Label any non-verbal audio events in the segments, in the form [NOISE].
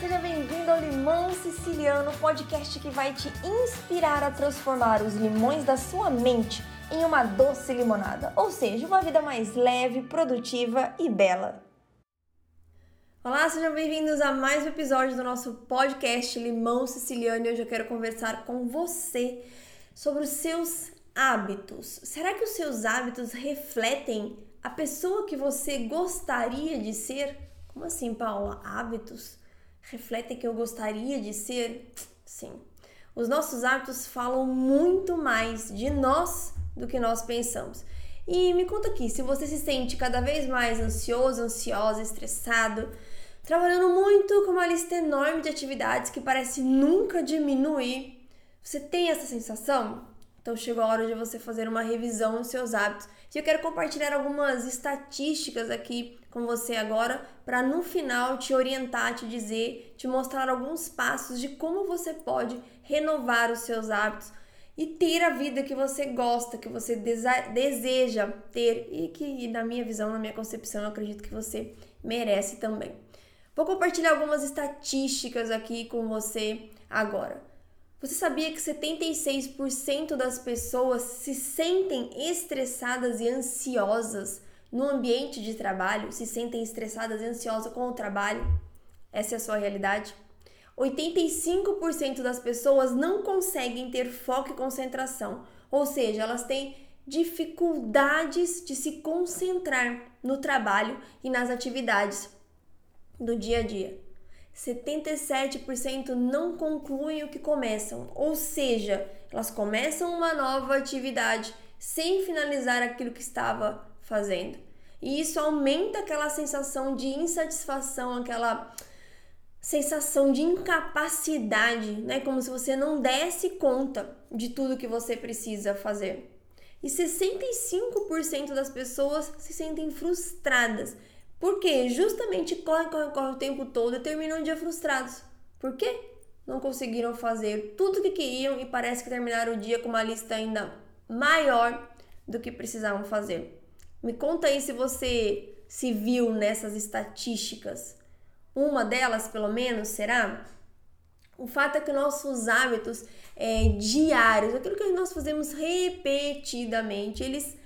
seja bem-vindo ao Limão Siciliano, podcast que vai te inspirar a transformar os limões da sua mente em uma doce limonada, ou seja, uma vida mais leve, produtiva e bela. Olá, sejam bem-vindos a mais um episódio do nosso podcast Limão Siciliano e hoje eu quero conversar com você sobre os seus hábitos. Será que os seus hábitos refletem a pessoa que você gostaria de ser? Como assim, Paula? Hábitos refletem que eu gostaria de ser? Sim. Os nossos hábitos falam muito mais de nós do que nós pensamos. E me conta aqui, se você se sente cada vez mais ansioso, ansiosa, estressado, trabalhando muito com uma lista enorme de atividades que parece nunca diminuir, você tem essa sensação? Então chegou a hora de você fazer uma revisão dos seus hábitos. E eu quero compartilhar algumas estatísticas aqui com você agora para no final te orientar, te dizer, te mostrar alguns passos de como você pode renovar os seus hábitos e ter a vida que você gosta, que você deseja ter e que, na minha visão, na minha concepção, eu acredito que você merece também. Vou compartilhar algumas estatísticas aqui com você agora. Você sabia que 76% das pessoas se sentem estressadas e ansiosas no ambiente de trabalho, se sentem estressadas e ansiosas com o trabalho. Essa é a sua realidade. 85% das pessoas não conseguem ter foco e concentração, ou seja, elas têm dificuldades de se concentrar no trabalho e nas atividades do dia a dia. 77% não concluem o que começam, ou seja, elas começam uma nova atividade sem finalizar aquilo que estava fazendo. E isso aumenta aquela sensação de insatisfação, aquela sensação de incapacidade, né? Como se você não desse conta de tudo que você precisa fazer. E 65% das pessoas se sentem frustradas. Porque justamente corre, corre, corre o tempo todo e terminam o dia frustrados. Por quê? Não conseguiram fazer tudo o que queriam e parece que terminaram o dia com uma lista ainda maior do que precisavam fazer. Me conta aí se você se viu nessas estatísticas. Uma delas, pelo menos, será? O fato é que nossos hábitos é, diários, aquilo que nós fazemos repetidamente, eles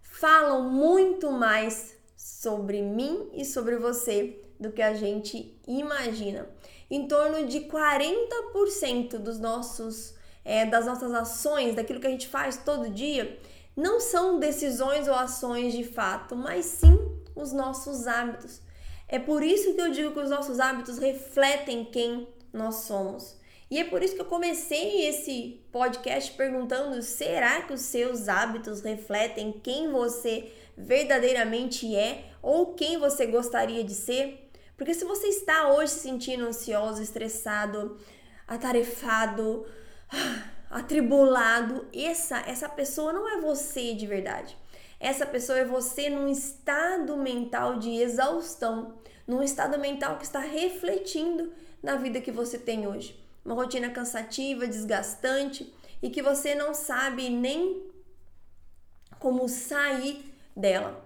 falam muito mais sobre mim e sobre você do que a gente imagina. Em torno de 40% dos nossos, é, das nossas ações, daquilo que a gente faz todo dia, não são decisões ou ações de fato, mas sim os nossos hábitos. É por isso que eu digo que os nossos hábitos refletem quem nós somos. E é por isso que eu comecei esse podcast perguntando: será que os seus hábitos refletem quem você verdadeiramente é ou quem você gostaria de ser? Porque se você está hoje se sentindo ansioso, estressado, atarefado, [SIGHS] atribulado, essa essa pessoa não é você de verdade. Essa pessoa é você num estado mental de exaustão, num estado mental que está refletindo na vida que você tem hoje. Uma rotina cansativa, desgastante e que você não sabe nem como sair dela.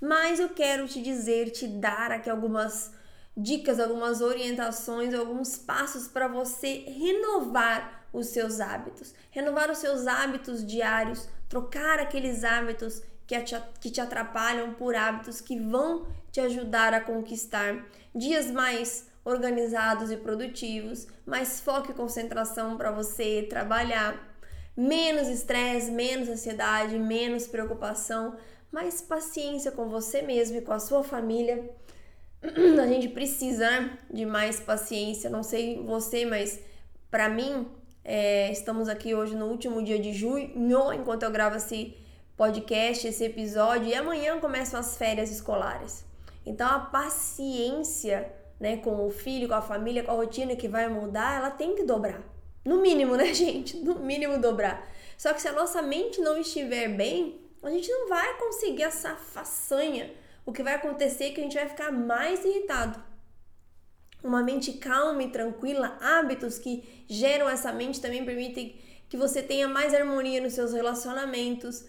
Mas eu quero te dizer, te dar aqui algumas dicas, algumas orientações, alguns passos para você renovar os seus hábitos, renovar os seus hábitos diários, trocar aqueles hábitos que te, atrapalham por hábitos que vão te ajudar a conquistar dias mais organizados e produtivos, mais foco e concentração para você trabalhar, menos estresse, menos ansiedade, menos preocupação, mais paciência com você mesmo e com a sua família. [CLEARS THROAT] A gente precisa de mais paciência. Não sei você, mas para mim é, estamos aqui hoje no último dia de junho, enquanto eu gravo esse podcast, esse episódio, e amanhã começam as férias escolares. Então a paciência né, com o filho, com a família, com a rotina que vai mudar, ela tem que dobrar. No mínimo, né, [LAUGHS] gente? No mínimo dobrar. Só que se a nossa mente não estiver bem, a gente não vai conseguir essa façanha. O que vai acontecer é que a gente vai ficar mais irritado uma mente calma e tranquila, hábitos que geram essa mente também permitem que você tenha mais harmonia nos seus relacionamentos,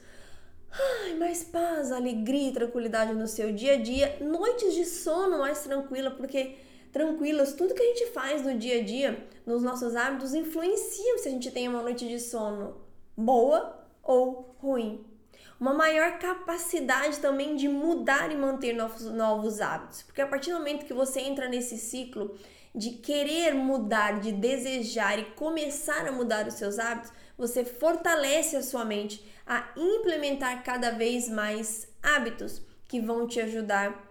ai, mais paz, alegria e tranquilidade no seu dia a dia, noites de sono mais tranquila, porque tranquilas. Tudo que a gente faz no dia a dia, nos nossos hábitos, influencia se a gente tem uma noite de sono boa ou ruim. Uma maior capacidade também de mudar e manter novos, novos hábitos. Porque a partir do momento que você entra nesse ciclo de querer mudar, de desejar e começar a mudar os seus hábitos, você fortalece a sua mente a implementar cada vez mais hábitos que vão te ajudar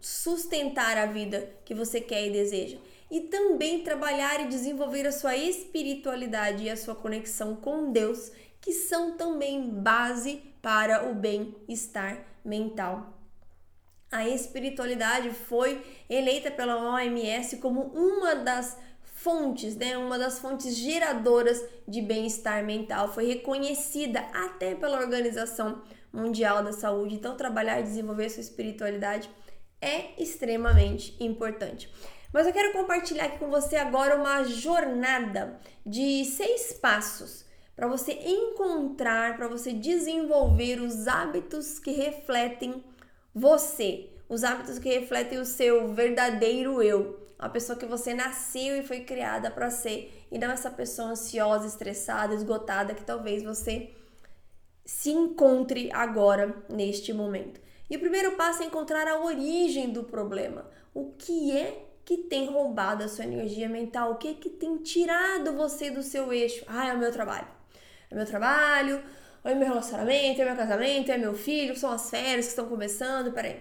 sustentar a vida que você quer e deseja. E também trabalhar e desenvolver a sua espiritualidade e a sua conexão com Deus, que são também base para o bem-estar mental. A espiritualidade foi eleita pela OMS como uma das fontes, né, uma das fontes geradoras de bem-estar mental. Foi reconhecida até pela Organização Mundial da Saúde. Então, trabalhar e desenvolver sua espiritualidade é extremamente importante. Mas eu quero compartilhar aqui com você agora uma jornada de seis passos para você encontrar, para você desenvolver os hábitos que refletem você, os hábitos que refletem o seu verdadeiro eu, a pessoa que você nasceu e foi criada para ser, e não essa pessoa ansiosa, estressada, esgotada que talvez você se encontre agora neste momento. E o primeiro passo é encontrar a origem do problema. O que é que tem roubado a sua energia mental? O que é que tem tirado você do seu eixo? Ah, é o meu trabalho. É meu trabalho, é o meu relacionamento, é meu casamento, é meu filho, são as férias que estão começando. Peraí.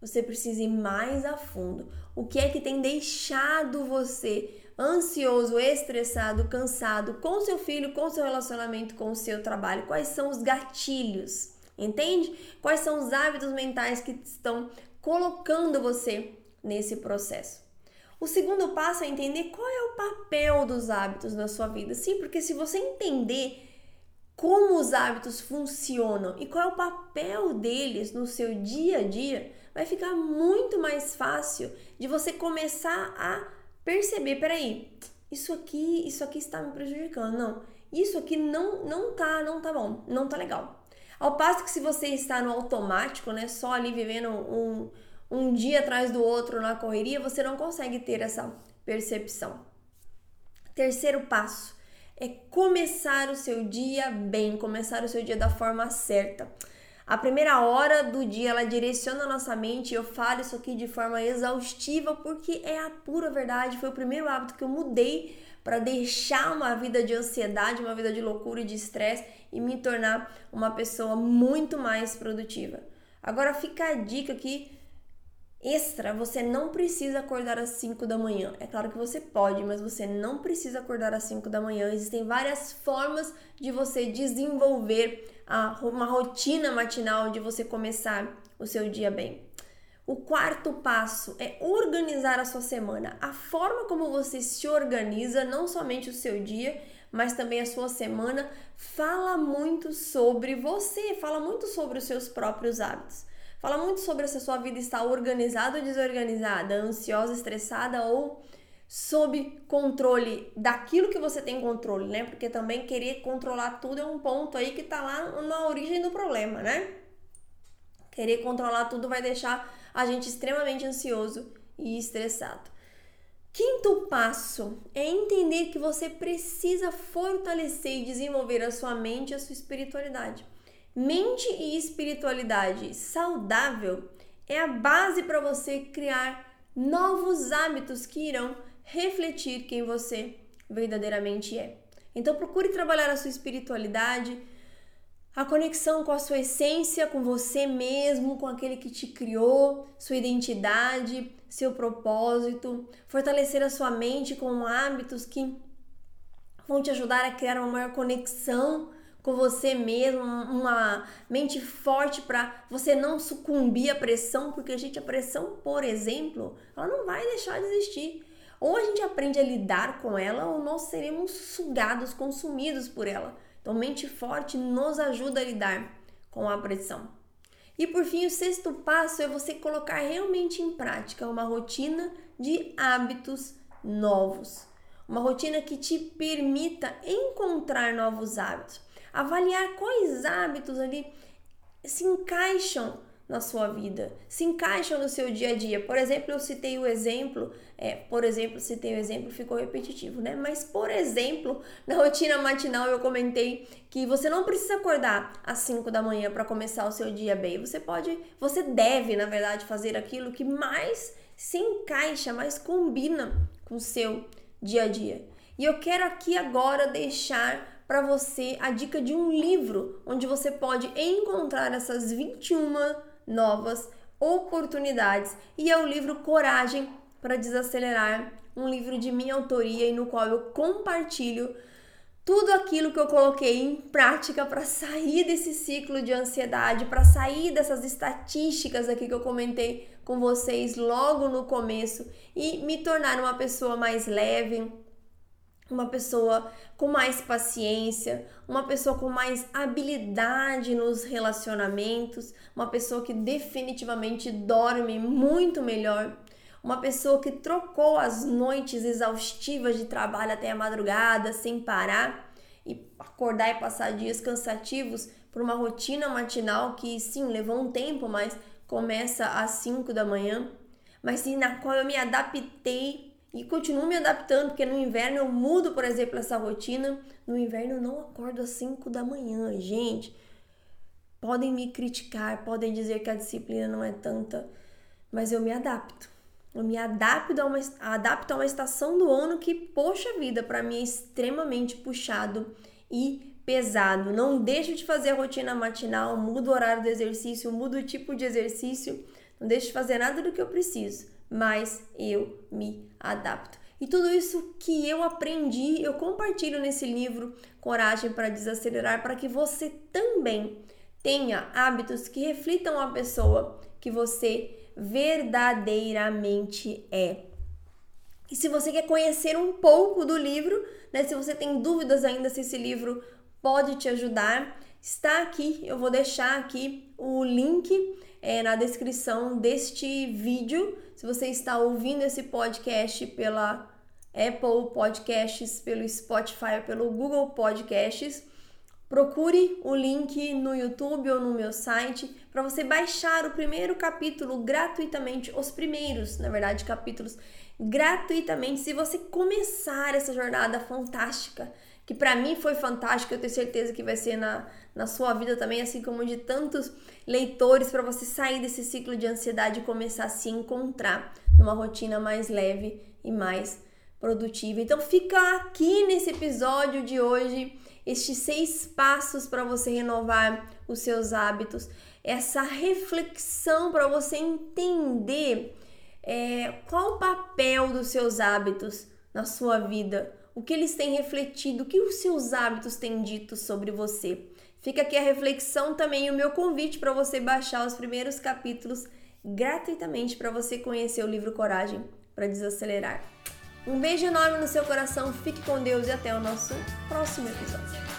Você precisa ir mais a fundo. O que é que tem deixado você ansioso, estressado, cansado com seu filho, com seu relacionamento, com o seu trabalho? Quais são os gatilhos? Entende? Quais são os hábitos mentais que estão colocando você nesse processo? O segundo passo é entender qual é o papel dos hábitos na sua vida. Sim, porque se você entender como os hábitos funcionam e qual é o papel deles no seu dia a dia, vai ficar muito mais fácil de você começar a perceber, peraí, isso aqui, isso aqui está me prejudicando, não. Isso aqui não não tá, não tá bom, não tá legal. Ao passo que se você está no automático, né, só ali vivendo um, um dia atrás do outro na correria, você não consegue ter essa percepção. Terceiro passo é começar o seu dia bem, começar o seu dia da forma certa. A primeira hora do dia ela direciona a nossa mente. Eu falo isso aqui de forma exaustiva porque é a pura verdade. Foi o primeiro hábito que eu mudei para deixar uma vida de ansiedade, uma vida de loucura e de estresse e me tornar uma pessoa muito mais produtiva. Agora fica a dica aqui extra, você não precisa acordar às 5 da manhã. É claro que você pode, mas você não precisa acordar às 5 da manhã. Existem várias formas de você desenvolver uma rotina matinal de você começar o seu dia bem. O quarto passo é organizar a sua semana. A forma como você se organiza, não somente o seu dia, mas também a sua semana, fala muito sobre você, fala muito sobre os seus próprios hábitos. Fala muito sobre se a sua vida está organizada ou desorganizada, ansiosa, estressada ou sob controle daquilo que você tem controle, né? Porque também querer controlar tudo é um ponto aí que tá lá na origem do problema, né? Querer controlar tudo vai deixar a gente extremamente ansioso e estressado. Quinto passo é entender que você precisa fortalecer e desenvolver a sua mente e a sua espiritualidade. Mente e espiritualidade saudável é a base para você criar novos hábitos que irão refletir quem você verdadeiramente é. Então procure trabalhar a sua espiritualidade, a conexão com a sua essência, com você mesmo, com aquele que te criou, sua identidade, seu propósito, fortalecer a sua mente com hábitos que vão te ajudar a criar uma maior conexão com você mesmo, uma mente forte para você não sucumbir à pressão, porque gente a pressão, por exemplo, ela não vai deixar de existir. Ou a gente aprende a lidar com ela, ou nós seremos sugados, consumidos por ela. Então, mente forte nos ajuda a lidar com a pressão. E por fim, o sexto passo é você colocar realmente em prática uma rotina de hábitos novos. Uma rotina que te permita encontrar novos hábitos. Avaliar quais hábitos ali se encaixam na sua vida, se encaixam no seu dia a dia. Por exemplo, eu citei o exemplo, é, por exemplo, citei o exemplo, ficou repetitivo, né? Mas, por exemplo, [LAUGHS] na rotina matinal eu comentei que você não precisa acordar às 5 da manhã para começar o seu dia bem. Você pode, você deve, na verdade, fazer aquilo que mais se encaixa, mais combina com o seu dia a dia. E eu quero aqui agora deixar para você a dica de um livro onde você pode encontrar essas 21 novas oportunidades. E é o livro Coragem para Desacelerar, um livro de minha autoria e no qual eu compartilho tudo aquilo que eu coloquei em prática para sair desse ciclo de ansiedade, para sair dessas estatísticas aqui que eu comentei com vocês logo no começo e me tornar uma pessoa mais leve, uma pessoa com mais paciência, uma pessoa com mais habilidade nos relacionamentos, uma pessoa que definitivamente dorme muito melhor, uma pessoa que trocou as noites exaustivas de trabalho até a madrugada sem parar e acordar e passar dias cansativos por uma rotina matinal que sim levou um tempo, mas começa às 5 da manhã, mas na qual eu me adaptei e continuo me adaptando, porque no inverno eu mudo, por exemplo, essa rotina. No inverno eu não acordo às 5 da manhã, gente. Podem me criticar, podem dizer que a disciplina não é tanta, mas eu me adapto. Eu me adapto a uma, adapto a uma estação do ano que, poxa vida, para mim é extremamente puxado e pesado. Não deixo de fazer a rotina matinal, mudo o horário do exercício, mudo o tipo de exercício, não deixo de fazer nada do que eu preciso mas eu me adapto. E tudo isso que eu aprendi, eu compartilho nesse livro Coragem para Desacelerar, para que você também tenha hábitos que reflitam a pessoa que você verdadeiramente é. E se você quer conhecer um pouco do livro, né, se você tem dúvidas ainda se esse livro pode te ajudar, está aqui. Eu vou deixar aqui o link é, na descrição deste vídeo. Se você está ouvindo esse podcast pela Apple Podcasts, pelo Spotify, pelo Google Podcasts, procure o link no YouTube ou no meu site para você baixar o primeiro capítulo gratuitamente, os primeiros, na verdade, capítulos gratuitamente, se você começar essa jornada fantástica que para mim foi fantástico, eu tenho certeza que vai ser na, na sua vida também, assim como de tantos leitores, para você sair desse ciclo de ansiedade e começar a se encontrar numa rotina mais leve e mais produtiva. Então fica aqui nesse episódio de hoje estes seis passos para você renovar os seus hábitos, essa reflexão para você entender é, qual o papel dos seus hábitos na sua vida o que eles têm refletido, o que os seus hábitos têm dito sobre você. Fica aqui a reflexão também e o meu convite para você baixar os primeiros capítulos gratuitamente para você conhecer o livro Coragem para Desacelerar. Um beijo enorme no seu coração, fique com Deus e até o nosso próximo episódio.